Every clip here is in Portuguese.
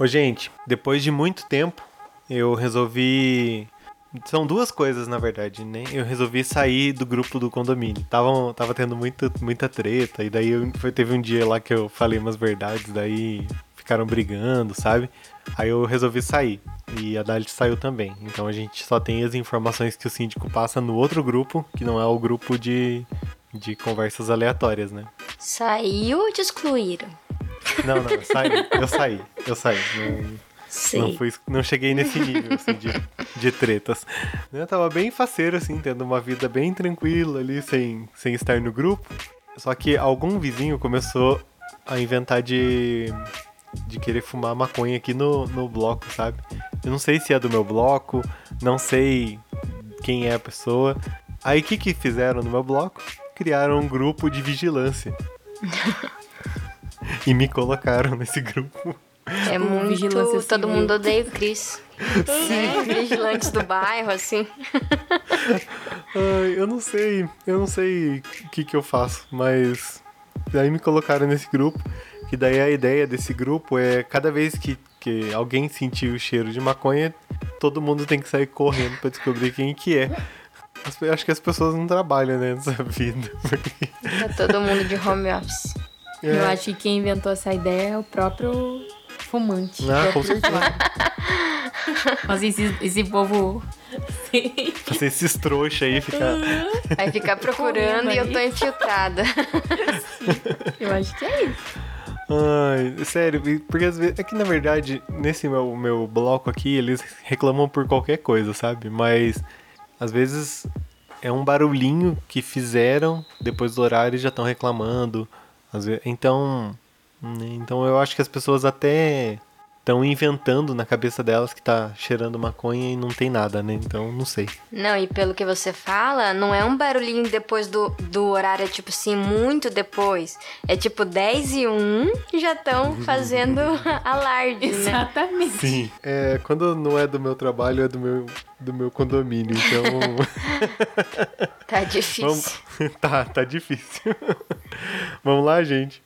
Ô, gente, depois de muito tempo, eu resolvi. São duas coisas, na verdade, né? Eu resolvi sair do grupo do condomínio. Tava, tava tendo muita, muita treta, e daí eu, foi, teve um dia lá que eu falei umas verdades, daí ficaram brigando, sabe? Aí eu resolvi sair. E a Dalit saiu também. Então a gente só tem as informações que o síndico passa no outro grupo, que não é o grupo de, de conversas aleatórias, né? Saiu ou te excluíram? Não, não, eu saí. Eu saí. Eu saí. Não, não, fui, não cheguei nesse nível assim, de, de tretas. Eu tava bem faceiro, assim, tendo uma vida bem tranquila ali, sem, sem estar no grupo. Só que algum vizinho começou a inventar de, de querer fumar maconha aqui no, no bloco, sabe? Eu não sei se é do meu bloco, não sei quem é a pessoa. Aí o que, que fizeram no meu bloco? Criaram um grupo de vigilância. e me colocaram nesse grupo. É muito. Vigilância todo mundo odeia o Cris. Sim. É, vigilantes do bairro, assim. Ai, eu não sei. Eu não sei o que, que eu faço, mas. Daí me colocaram nesse grupo. Que daí a ideia desse grupo é cada vez que, que alguém sentir o cheiro de maconha, todo mundo tem que sair correndo para descobrir quem que é. Acho que as pessoas não trabalham né, nessa vida. Tá todo mundo de home office. É. Eu acho que quem inventou essa ideia é o próprio fumante. Ah, com certeza. Mas esse, esse povo. Fazer esses trouxa aí ficar. Vai ficar procurando e eu tô infiltrada. Eu acho que é isso. Ai, sério, porque às vezes. É que na verdade, nesse meu, meu bloco aqui, eles reclamam por qualquer coisa, sabe? Mas às vezes é um barulhinho que fizeram depois do horário e já estão reclamando. Então, então eu acho que as pessoas até estão inventando na cabeça delas que tá cheirando maconha e não tem nada, né? Então, não sei. Não, e pelo que você fala, não é um barulhinho depois do, do horário, é tipo assim, muito depois. É tipo 10 e 1 já estão fazendo alarde, né? Exatamente. Sim. É, quando não é do meu trabalho, é do meu, do meu condomínio, então... tá difícil. Vamos... Tá, tá difícil. Vamos lá, gente.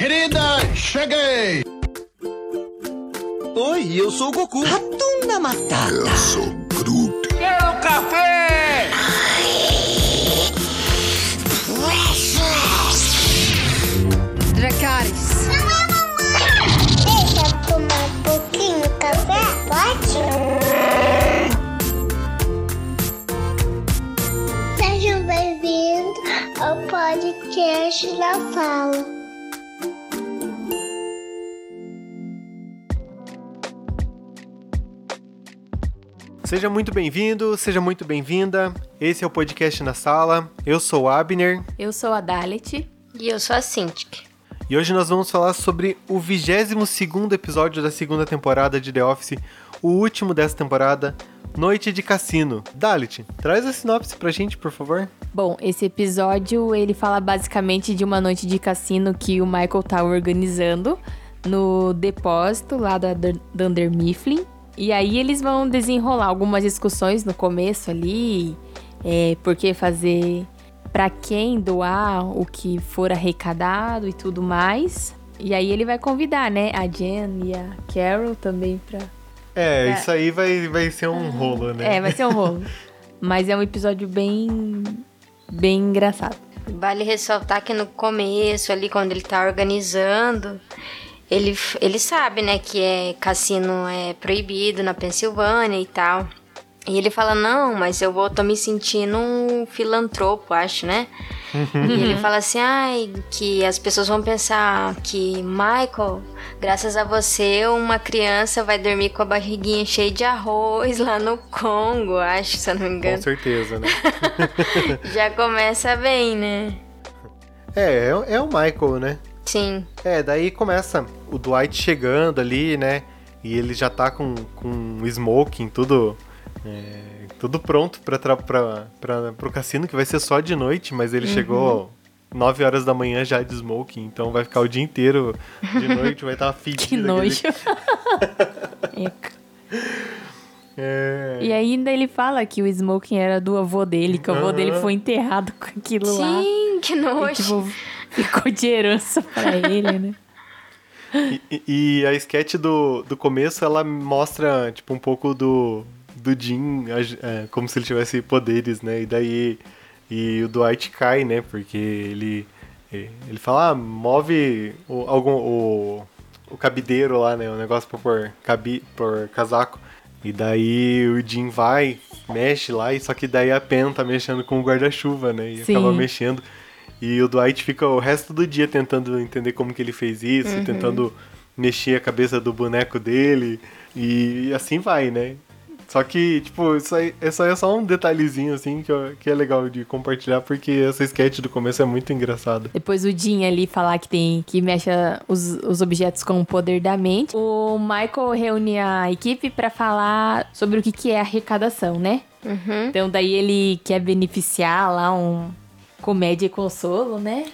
Querida, cheguei! Oi, eu sou o Goku. Ratunda Matata. Eu sou Groot. Quero café! Dracarys. Não é mamãe! Deixa eu tomar um pouquinho de café, pode? Sejam bem-vindos ao podcast da Fala. Seja muito bem-vindo, seja muito bem-vinda. Esse é o podcast na sala. Eu sou o Abner. Eu sou a Dalit. E eu sou a Cintiq. E hoje nós vamos falar sobre o 22 episódio da segunda temporada de The Office, o último dessa temporada, Noite de Cassino. Dalit, traz a sinopse pra gente, por favor. Bom, esse episódio ele fala basicamente de uma noite de cassino que o Michael tá organizando no depósito lá da Dunder Mifflin. E aí eles vão desenrolar algumas discussões no começo ali, é, porque fazer para quem doar o que for arrecadado e tudo mais. E aí ele vai convidar, né, a Jen e a Carol também pra. É, pra... isso aí vai, vai ser um rolo, né? É, vai ser um rolo. Mas é um episódio bem. bem engraçado. Vale ressaltar que no começo, ali, quando ele tá organizando, ele, ele sabe, né, que é cassino é proibido na Pensilvânia e tal. E ele fala, não, mas eu vou, tô me sentindo um filantropo, acho, né? e ele fala assim, ai, que as pessoas vão pensar que, Michael, graças a você, uma criança vai dormir com a barriguinha cheia de arroz lá no Congo, acho, se eu não me engano. Com certeza, né? Já começa bem, né? É, é, é o Michael, né? Sim. É, daí começa o Dwight chegando ali, né? E ele já tá com, com smoking, tudo. É, tudo pronto pra, pra, pra, pra, pro cassino, que vai ser só de noite, mas ele uhum. chegou 9 horas da manhã já de smoking, então vai ficar o dia inteiro de noite, vai estar tá fedido. Que nojo. É. E ainda ele fala que o smoking era do avô dele, que o avô uhum. dele foi enterrado com aquilo Sim, lá. Sim, que nojo. E, tipo, ficou de herança pra ele, né? E, e- a sketch do, do começo, ela mostra, tipo, um pouco do, do Jim, é, como se ele tivesse poderes, né? E daí e o Dwight cai, né? Porque ele ele fala, ah, move o, algum, o, o cabideiro lá, né? O negócio pra pôr, cabi, pôr casaco. E daí o Jim vai, mexe lá, e só que daí a Pen tá mexendo com o guarda-chuva, né? E Sim. acaba mexendo. E o Dwight fica o resto do dia tentando entender como que ele fez isso, Uhum. tentando mexer a cabeça do boneco dele. E assim vai, né? Só que, tipo, isso aí, isso aí é só um detalhezinho, assim, que, eu- que é legal de compartilhar, porque essa sketch do começo é muito engraçada. Depois o Jim ali falar que tem que mexe os, os objetos com o poder da mente. O Michael reúne a equipe pra falar sobre o que, que é arrecadação, né? Então daí ele quer beneficiar lá um comédia e consolo, né?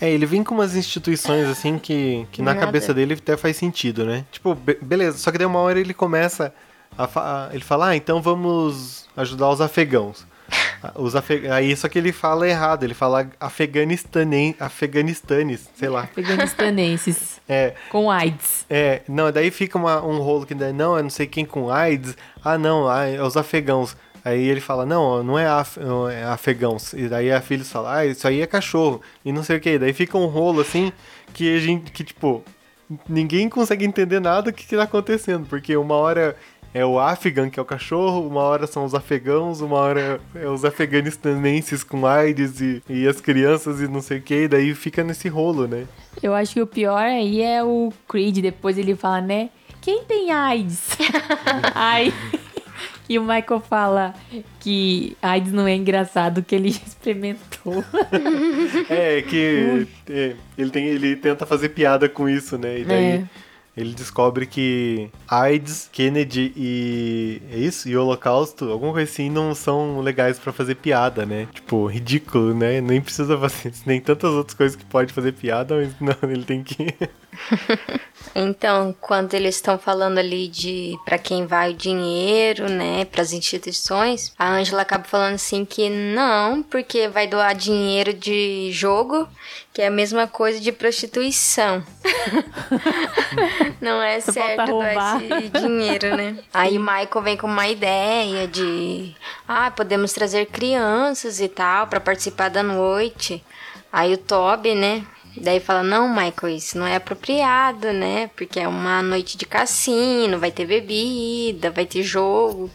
É, ele vem com umas instituições, assim, que, que na cabeça dele até faz sentido, né? Tipo, be- beleza, só que daí uma hora ele começa a... fa- ele fala, ah, então vamos ajudar os afegãos. Ah, Os afe... Aí, só que ele fala errado, ele fala afeganistanen... afeganistanes, sei lá. Afeganistanenses É, com AIDS. É, não, daí fica uma- um rolo que daí, não, é não sei quem com AIDS. Ah, não, ah, é os afegãos. Aí ele fala, não, não é, af, é afegãos. E daí a filha fala, ah, isso aí é cachorro. E não sei o que. Daí fica um rolo assim que a gente, que tipo, ninguém consegue entender nada do que, que tá acontecendo. Porque uma hora é o afegão, que é o cachorro, uma hora são os afegãos, uma hora é os afeganistanenses com AIDS e, e as crianças e não sei o que. Daí fica nesse rolo, né? Eu acho que o pior aí é o Creed. Depois ele fala, né? Quem tem AIDS? Aí. E o Michael fala que AIDS não é engraçado, que ele experimentou. É, que é, ele, tem, ele tenta fazer piada com isso, né? E daí É. ele descobre que AIDS, Kennedy e. É isso? E Holocausto, alguma coisa assim, não são legais pra fazer piada, né? Tipo, ridículo, né? Nem precisa fazer isso. Nem tantas outras coisas que pode fazer piada, mas não, ele tem que. Então, quando eles estão falando ali de para quem vai o dinheiro, né, para as instituições, a Angela acaba falando assim que não, porque vai doar dinheiro de jogo, que é a mesma coisa de prostituição. não é Só certo doar esse dinheiro, né? Aí o Michael vem com uma ideia de, ah, podemos trazer crianças e tal para participar da noite. Aí o Toby, né? Daí fala, não, Michael, isso não é apropriado, né? Porque é uma noite de cassino, vai ter bebida, vai ter jogo,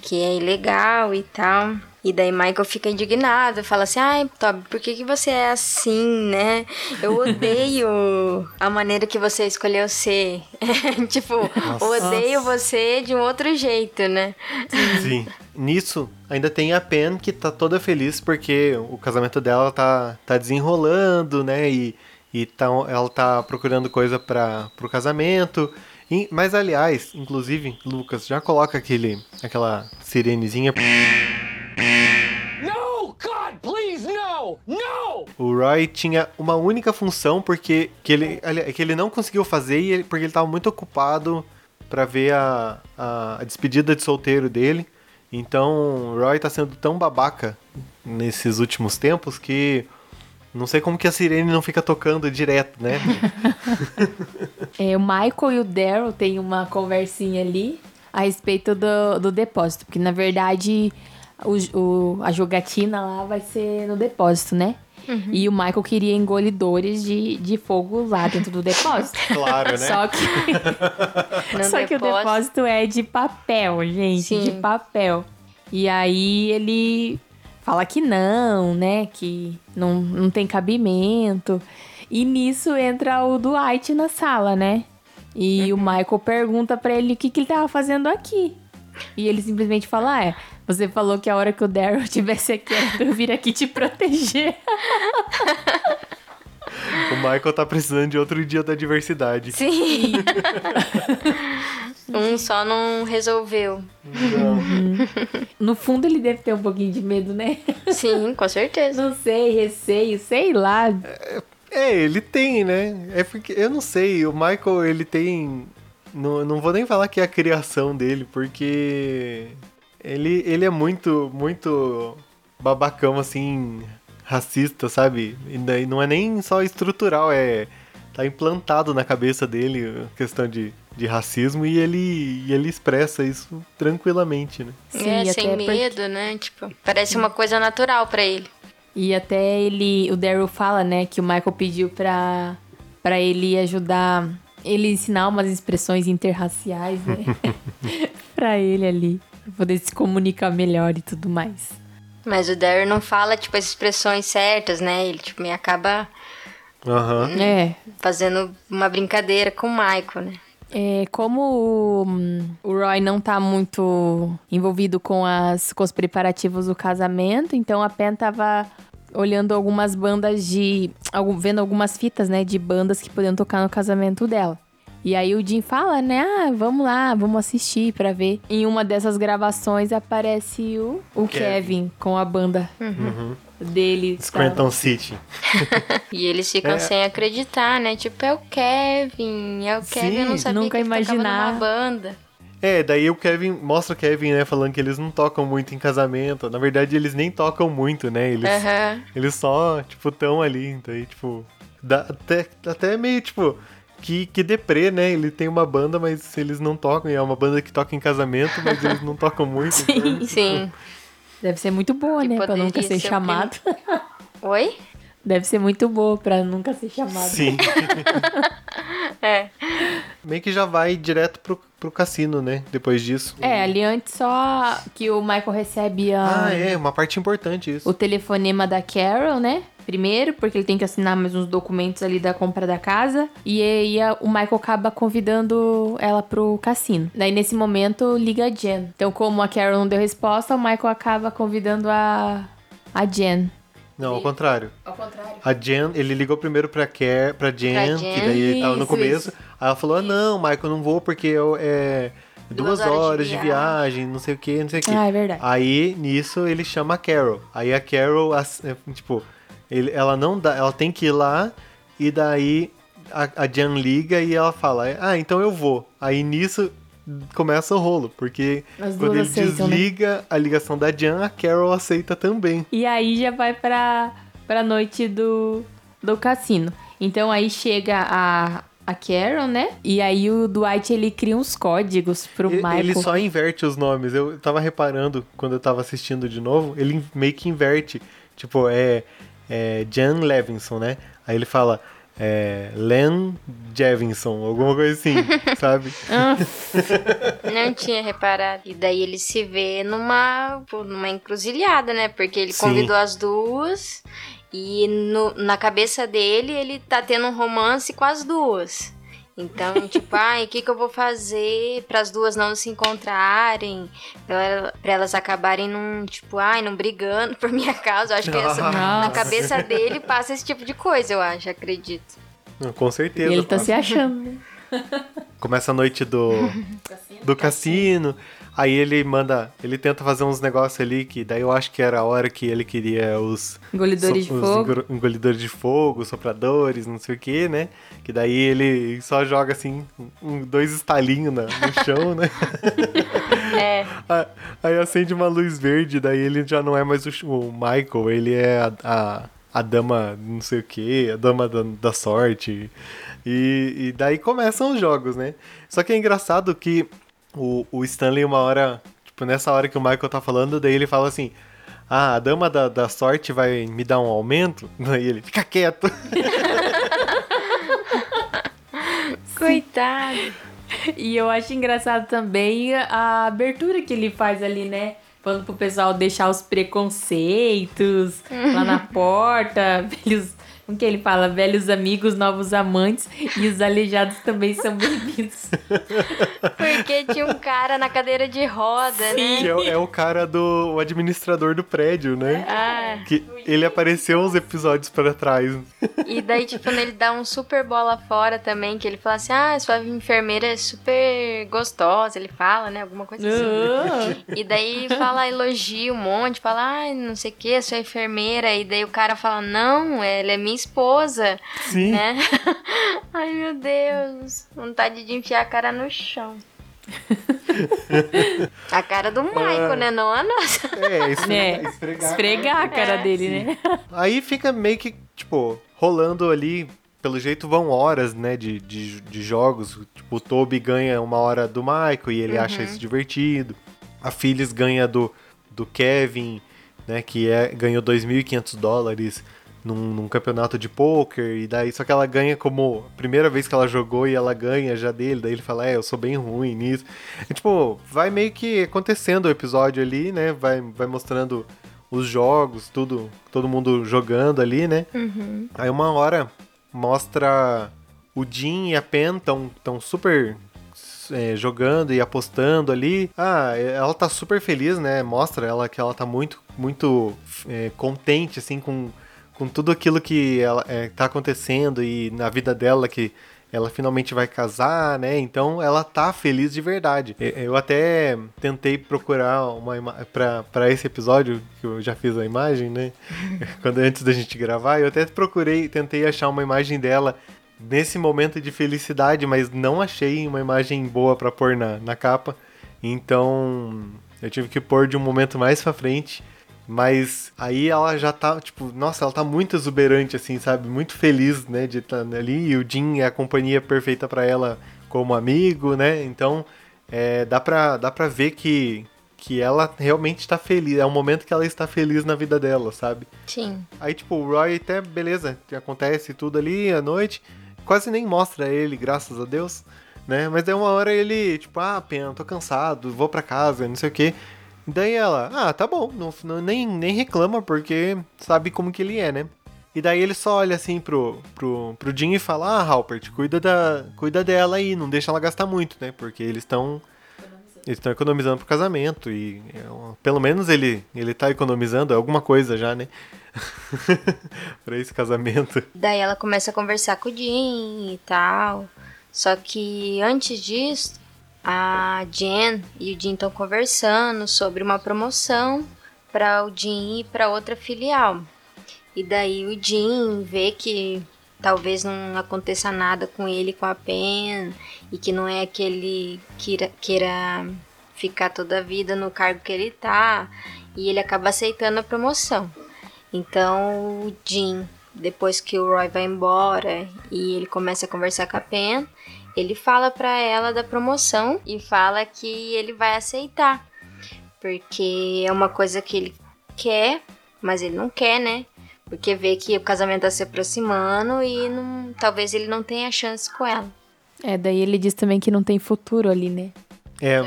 que é ilegal e tal. E daí Michael fica indignado, fala assim, ai, Toby, por que, que você é assim, né? Eu odeio a maneira que você escolheu ser. tipo, odeio você de um outro jeito, né? Sim. Nisso, ainda tem a Pen que tá toda feliz porque o casamento dela tá, tá desenrolando, né? E, e tá, ela tá procurando coisa para pro casamento. E- mas, aliás, inclusive, Lucas, já coloca aquele, aquela sirenezinha. O Roy tinha uma única função porque que ele, ali- que ele não conseguiu fazer e ele- porque ele tava muito ocupado pra ver a, a, a despedida de solteiro dele. Então, o Roy tá sendo tão babaca nesses últimos tempos que não sei como que a sirene não fica tocando direto, né? É, o Michael e o Daryl têm uma conversinha ali a respeito do, do depósito. Porque, na verdade, o, o- a jogatina lá vai ser no depósito, né? E o Michael queria engolidores de, de fogo lá dentro do depósito. Claro, né? Só que, só que o depósito é de papel, gente. Sim. De papel. E aí ele fala que não, né? Que não, não tem cabimento. E nisso entra o Dwight na sala, né? E o Michael pergunta pra ele o que, que ele tava fazendo aqui. E ele simplesmente fala: ah, é, você falou que a hora que o Daryl estivesse aqui era pra eu vir aqui te proteger. O Michael tá precisando de outro dia da diversidade. Sim. um só não resolveu. No fundo, ele deve ter um pouquinho de medo, né? Sim, com certeza. Não sei, receio, sei lá. É, ele tem, né? É porque, eu não sei, o Michael, ele tem... Não, não vou nem falar que é a criação dele, porque... Ele, ele é muito, muito babacão, assim, racista, sabe? E daí não é nem só estrutural, é... tá implantado na cabeça dele a questão de, de racismo e ele, e ele expressa isso tranquilamente, né? Sim, é, sem porque- medo, né? Tipo, parece uma coisa natural pra ele. E até ele, o Daryl fala, né, que o Michael pediu pra, pra ele ajudar, ele ensinar umas expressões interraciais, né? pra ele ali, pra poder se comunicar melhor e tudo mais. Mas o Daryl não fala, tipo, as expressões certas, né? Ele, tipo, me acaba Aham. É, fazendo uma brincadeira com o Michael, né? É, como o, hum, o Roy não tá muito envolvido com, as, com os preparativos do casamento, então a Pen tava olhando algumas bandas de. algum- vendo algumas fitas, né, de bandas que podiam tocar no casamento dela. E aí o Jim fala, né, ah, vamos lá, vamos assistir pra ver. Em uma dessas gravações aparece o, o Kevin. Kevin. com a banda dele. Scranton City. E eles ficam É. sem acreditar, né? Tipo, é o Kevin, é o Kevin, eu não Sim. sabia Nunca que ele tocava imaginava. numa banda. É, daí o Kevin mostra o Kevin, né, falando que eles não tocam muito em casamento. Na verdade, eles nem tocam muito, né? Eles, eles só, tipo, tão ali. Então, aí, tipo, dá até, até meio, tipo, que, que deprê, né? Ele tem uma banda, mas eles não tocam. E é uma banda que toca em casamento, mas eles não tocam muito. então, Sim. Deve ser muito boa, Que né, pra nunca ser ser chamado. Oi? Deve ser muito boa pra nunca ser chamado. Sim. É. Meio que já vai direto pro, pro cassino, né? Depois disso. É, ali antes só que o Michael recebe a- Ah, é, uma parte importante isso. o telefonema da Carol, né? Primeiro, porque ele tem que assinar mais uns documentos ali da compra da casa. E aí o Michael acaba convidando ela pro cassino. Daí nesse momento liga a Jen. Então, como a Carol não deu resposta, o Michael acaba convidando a, a Jen. Não, ao contrário. Ao contrário. A Jen, ele ligou primeiro pra, Ker, pra Jen, Pra Jen. que daí ele tava no começo. isso. Aí ela falou: ah, não, Michael, eu não vou porque eu, é duas, Duas horas de horas de viagem. viagem, não sei o que, não sei o que. Ah, é verdade. Aí nisso ele chama a Carol. Aí a Carol, é, tipo, ele, ela não dá, ela tem que ir lá e daí a, a Jen liga e ela fala: ah, então eu vou. Aí nisso começa o rolo, porque As quando ele aceitam, né? desliga a ligação da Jen, a Carol aceita também. E aí já vai pra, pra noite do, do cassino. Então aí chega a, a Carol, né? E aí o Dwight ele cria uns códigos pro Ele, Michael. ele só inverte os nomes. Eu tava reparando quando eu tava assistindo de novo, ele meio que inverte. Tipo, é, é Jan Levinson, né? Aí ele fala é, Len Jevinson, alguma coisa assim, sabe? Não tinha reparado. E daí ele se vê numa, numa encruzilhada, né? Porque ele Sim. convidou as duas e no- na cabeça dele ele tá tendo um romance com as duas. Então, tipo, ai, o que, que eu vou fazer para as duas não se encontrarem? Pra elas acabarem num, tipo, ai, não brigando por minha causa. Eu acho que essa, na cabeça dele passa esse tipo de coisa, eu acho, acredito. Não, Com E certeza. ele tá se achando, né? Começa a noite do, do cassino. Aí ele manda. Ele tenta fazer uns negócios ali que daí eu acho que era a hora que ele queria os. Engolidores so- de os fogo. engol- engolidores de fogo, sopradores, não sei o que, né? Que daí ele só joga assim, um- dois estalinhos no chão, né? É. Ah, Aí acende uma luz verde, daí ele já não é mais o, o Michael, ele é a, a, a dama não sei o que, a dama da, da sorte. E, e daí começam os jogos, né? Só que é engraçado que o, o Stanley, uma hora, tipo, nessa hora que o Michael tá falando, daí ele fala assim. Ah, a dama da, da sorte vai me dar um aumento? Daí ele, fica quieto. Coitado. E eu acho engraçado também a abertura que ele faz ali, né? Falando pro pessoal deixar os preconceitos lá na porta, velhos. Como que ele fala? Velhos amigos, novos amantes. E os aleijados também são bem-vindos. Porque tinha um cara na cadeira de roda, né? Que é, o- é o cara do o administrador do prédio, né? Ah, Que ele apareceu uns episódios pra trás. e daí, tipo, quando ele dá um super bola fora também, que ele fala assim, ah, sua enfermeira é super gostosa, ele fala, né? Alguma coisa assim. Ah, E daí fala, elogia um monte, fala, ai, não sei o que, sua enfermeira. E daí o cara fala, não, ela é minha esposa, Sim. né? ai, meu Deus, vontade de enfiar a cara no chão. a cara do Michael, né? Não a nossa. É, esfregar, É, esfregar. esfregar a cara É, dele, né? Aí fica meio que, tipo, rolando ali pelo jeito vão horas, né, de, de, de jogos. Tipo, o Toby ganha uma hora do Michael e ele acha isso divertido. A Phyllis ganha do, do Kevin, né, que é, ganhou 2.500 dólares num, num campeonato de poker. E daí, só que ela ganha como primeira vez que ela jogou e ela ganha já dele. Daí ele fala, é, eu sou bem ruim nisso. E, tipo, vai meio que acontecendo o episódio ali, né, vai, vai mostrando os jogos, tudo, todo mundo jogando ali, né. Aí uma hora mostra o Jim e a Pen tão, tão super é, jogando e apostando ali. Ah, ela tá super feliz, né? Mostra ela que ela tá muito, muito é, contente, assim, com, com tudo aquilo que ela, é, tá acontecendo e na vida dela que ela finalmente vai casar, né? Então ela tá feliz de verdade. Eu até tentei procurar uma pra para esse episódio que eu já fiz a imagem, né? Quando antes da gente gravar, eu até procurei, tentei achar uma imagem dela nesse momento de felicidade, mas não achei uma imagem boa pra pôr na, na capa. Então eu tive que pôr de um momento mais pra frente. Mas aí ela já tá, tipo, nossa, ela tá muito exuberante, assim, sabe? Muito feliz, né, de estar ali. E o Jim é a companhia perfeita pra ela como amigo, né? Então, é, dá, pra, dá pra ver que, que ela realmente tá feliz. É um momento que ela está feliz na vida dela, sabe? Sim. Aí, tipo, o Roy até, beleza, acontece tudo ali à noite. Quase nem mostra ele, graças a Deus, né? Mas daí uma hora ele, tipo, ah, pena, tô cansado, vou pra casa, não sei o quê. Daí ela, ah, tá bom, não, não- nem, nem reclama, porque sabe como que ele é, né? E daí ele só olha assim pro, pro, pro Jim e fala, ah, Halpert, cuida, da, cuida dela aí, não deixa ela gastar muito, né? Porque eles estão eles estão economizando pro casamento e é, pelo menos ele ele tá economizando é alguma coisa já, né? pra esse casamento. Daí ela começa a conversar com o Jim e tal. Só que antes disso, a Jen e o Jim estão conversando sobre uma promoção para o Jim ir para outra filial. E daí o Jim vê que talvez não aconteça nada com ele com a Pen e que não é que ele queira, queira ficar toda a vida no cargo que ele tá e ele acaba aceitando a promoção. Então o Jim, depois que o Roy vai embora e ele começa a conversar com a Pen, ele fala pra ela da promoção e fala que ele vai aceitar. Porque é uma coisa que ele quer, mas ele não quer, né? Porque vê que o casamento tá se aproximando e não, talvez ele não tenha chance com ela. É, daí ele diz também que não tem futuro ali, né? É,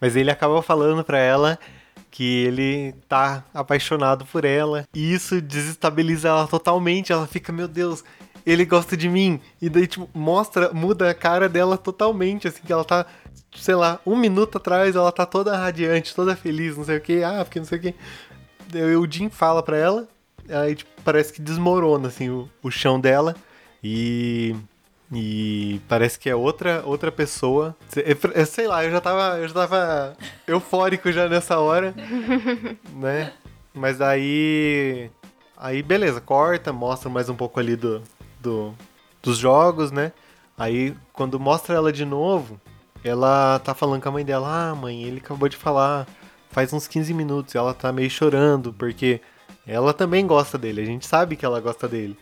mas ele acaba falando pra ela que ele tá apaixonado por ela e isso desestabiliza ela totalmente. Ela fica, meu Deus, ele gosta de mim. E daí, tipo, mostra, muda a cara dela totalmente, assim, que ela tá, sei lá, um minuto atrás ela tá toda radiante, toda feliz, não sei o que, ah, porque não sei o que. Daí o Jim fala pra ela, aí tipo, parece que desmorona, assim, o, o chão dela. E. E parece que é outra outra pessoa. É- é- Sei lá, eu já tava, eu já tava eufórico já nessa hora, né? Mas aí aí beleza, corta, mostra mais um pouco ali do, do dos jogos, né? Aí quando mostra ela de novo, ela tá falando com a mãe dela: "Ah, mãe, ele acabou de falar faz uns 15 minutos". E ela tá meio chorando porque ela também gosta dele. A gente sabe que ela gosta dele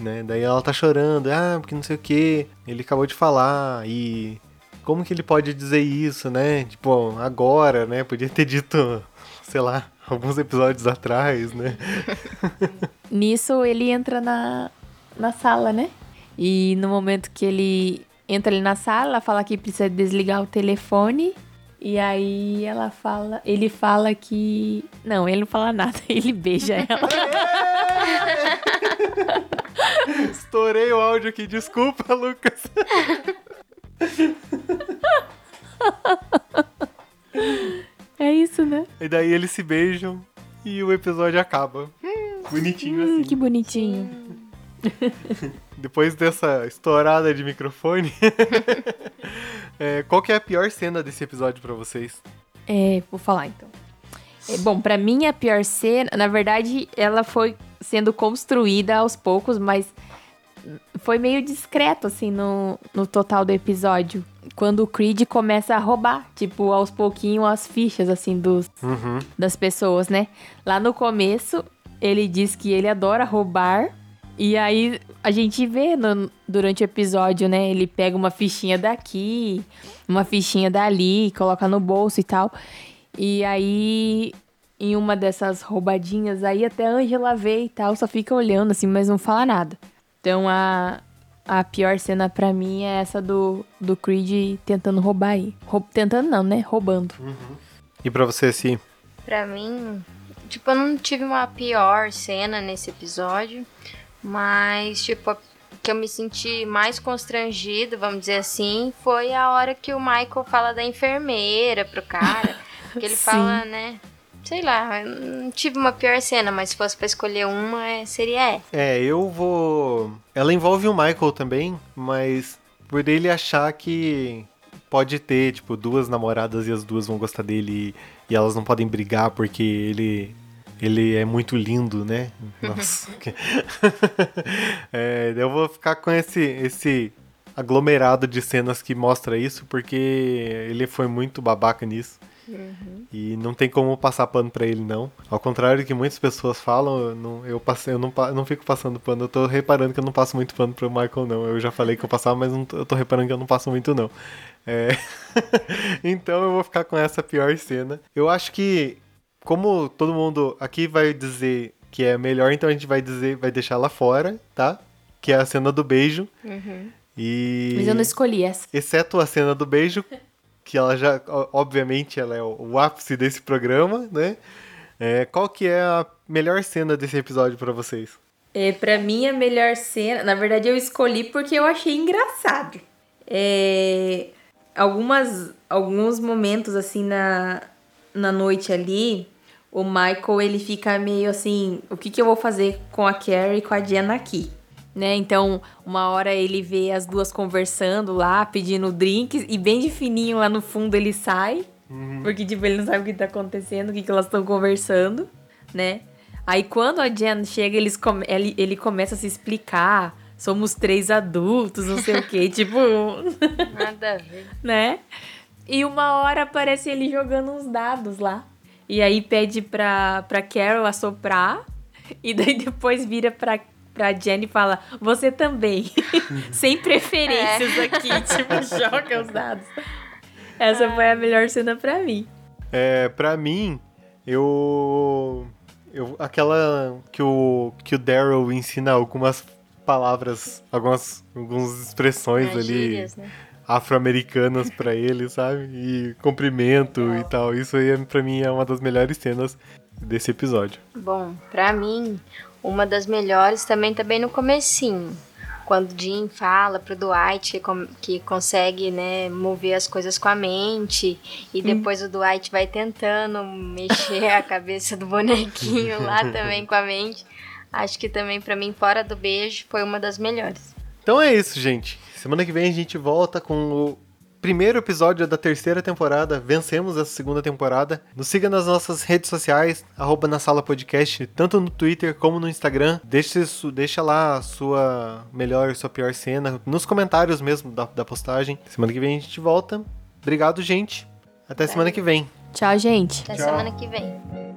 né? Daí ela tá chorando, ah, porque não sei o que, ele acabou de falar, e como que ele pode dizer isso, né? Tipo, agora, né? Podia ter dito, sei lá, alguns episódios atrás, né? Nisso ele entra na, na sala, né? E no momento que ele entra ali na sala, ela fala que precisa desligar o telefone. E aí ela fala, ele fala que. Não, ele não fala nada, ele beija ela. Estourei o áudio aqui, desculpa, Lucas. É isso, né? E daí eles se beijam e o episódio acaba. Bonitinho Hum, assim. que bonitinho. Depois dessa estourada de microfone, é, qual que é a pior cena desse episódio pra vocês? É, vou falar então. É, bom, pra mim a pior cena, na verdade, ela foi sendo construída aos poucos, mas foi meio discreto, assim, no, no total do episódio. Quando o Creed começa a roubar, tipo, aos pouquinhos as fichas, assim, dos, Uhum. das pessoas, né? Lá no começo, ele diz que ele adora roubar. E aí a gente vê no- durante o episódio, né? Ele pega uma fichinha daqui, uma fichinha dali, coloca no bolso e tal. E aí, em uma dessas roubadinhas, aí até a Angela vê e tal, só fica olhando assim, mas não fala nada. Então a, a pior cena pra mim é essa do, do Creed tentando roubar aí. Rou- tentando não, né? Roubando. E pra você, Si? Pra mim, tipo, eu não tive uma pior cena nesse episódio, mas, tipo, a que eu me senti mais constrangido, vamos dizer assim, foi a hora que o Michael fala da enfermeira pro cara. que ele Sim. fala, né? Sei lá, eu não tive uma pior cena, mas se fosse pra escolher uma, é- seria essa. É, eu vou. Ela envolve o Michael também, mas por ele achar que pode ter, tipo, duas namoradas e as duas vão gostar dele e elas não podem brigar porque ele. Ele é muito lindo, né? Nossa. é, eu vou ficar com esse, esse aglomerado de cenas que mostra isso, porque ele foi muito babaca nisso. E não tem como passar pano pra ele, não. Ao contrário do que muitas pessoas falam, eu não, eu passei, eu não, eu não fico passando pano. Eu tô reparando que eu não passo muito pano pro Michael, não. Eu já falei que eu passava, mas não eu tô reparando que eu não passo muito, não. É... então eu vou ficar com essa pior cena. Eu acho que, como todo mundo aqui vai dizer que é melhor, então a gente vai dizer, vai deixar lá fora, tá? Que é a cena do beijo. E Mas eu não escolhi essa. exceto a cena do beijo, que ela já, obviamente, ela é o, o ápice desse programa, né? É, qual que é a melhor cena desse episódio pra vocês? É, pra mim, a melhor cena. Na verdade, eu escolhi porque eu achei engraçado. É, algumas, alguns momentos, assim, na, na noite ali, o Michael ele fica meio assim: o que, que eu vou fazer com a Carrie e com a Jenna aqui? Né? Então, uma hora ele vê as duas conversando lá, pedindo drinks, e bem de fininho lá no fundo ele sai. Porque, tipo, ele não sabe o que tá acontecendo, o que, que elas estão conversando, né? Aí quando a Jen chega, eles come- ele, ele começa a se explicar. Somos três adultos, não sei o quê. Tipo, Nada a ver. né? E uma hora aparece ele jogando uns dados lá. E aí pede pra, pra Carol assoprar. E daí depois vira pra, pra Jen e fala: Você também. Sem preferências aqui. Tipo, joga os dados. Essa foi a melhor cena pra mim. É, pra mim, eu, eu aquela que o que o Daryl ensina algumas palavras, algumas, algumas expressões As ali gírias, né? Afro-americanas pra ele, sabe? E cumprimento e tal. Isso aí, pra mim, é uma das melhores cenas desse episódio. Bom, pra mim, uma das melhores também tá bem no comecinho. Quando o Jim fala pro Dwight que, que consegue, né, mover as coisas com a mente. E depois o Dwight vai tentando mexer a cabeça do bonequinho lá também com a mente. Acho que também pra mim, fora do beijo, foi uma das melhores. Então é isso, gente. Semana que vem a gente volta com o primeiro episódio da terceira temporada. Vencemos essa segunda temporada. Nos siga nas nossas redes sociais, arroba na sala podcast, tanto no Twitter como no Instagram. Deixa, deixa lá a sua melhor e sua pior cena, nos comentários mesmo da, da postagem. Semana que vem a gente volta. Obrigado, gente. Até semana que vem. Tchau, gente. Até semana que vem.